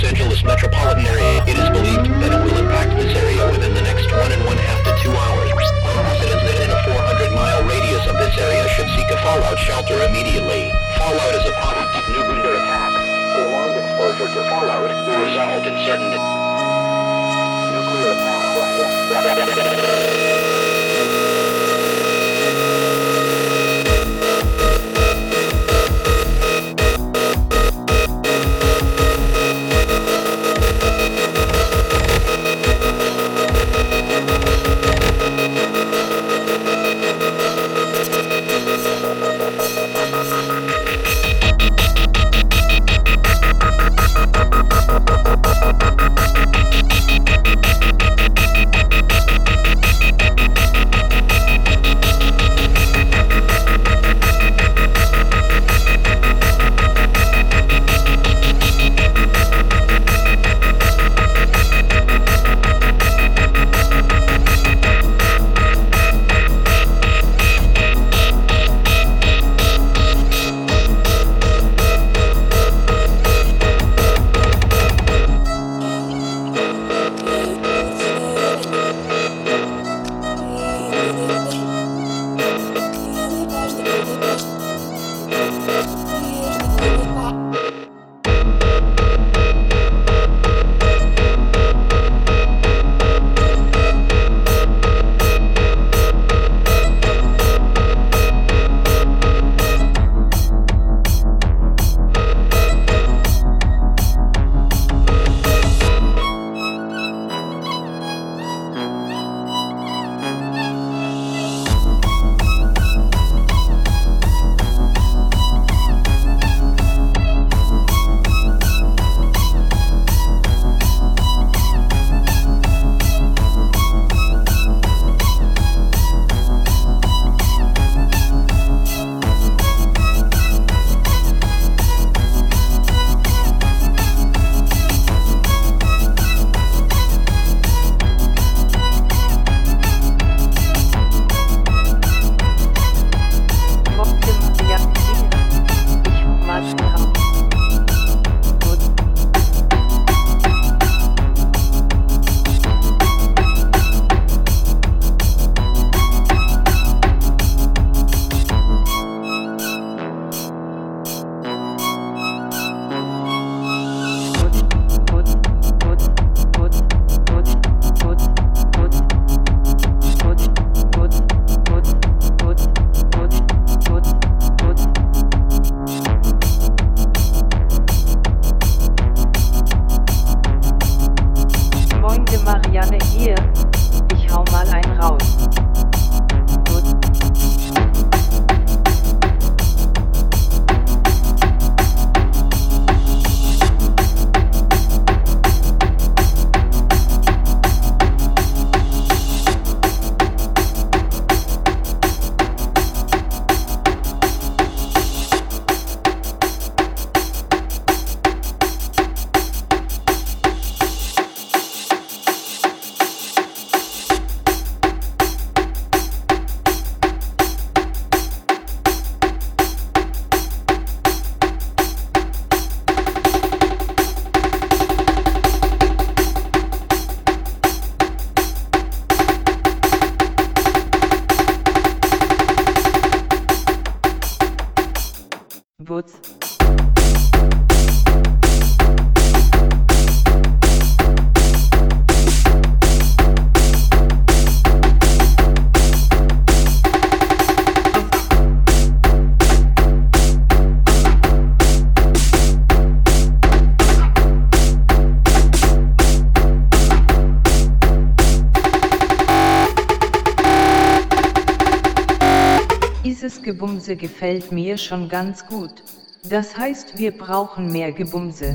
Los Angeles metropolitan area, it is believed Gebumse gefällt mir schon ganz gut. Das heißt, wir brauchen mehr Gebumse.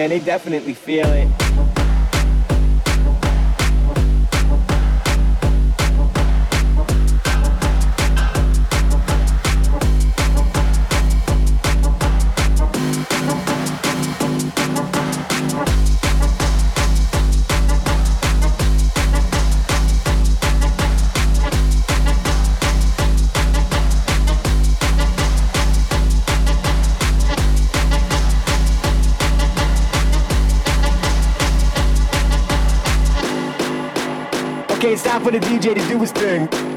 Man, they definitely feel it. For the DJ to do his thing.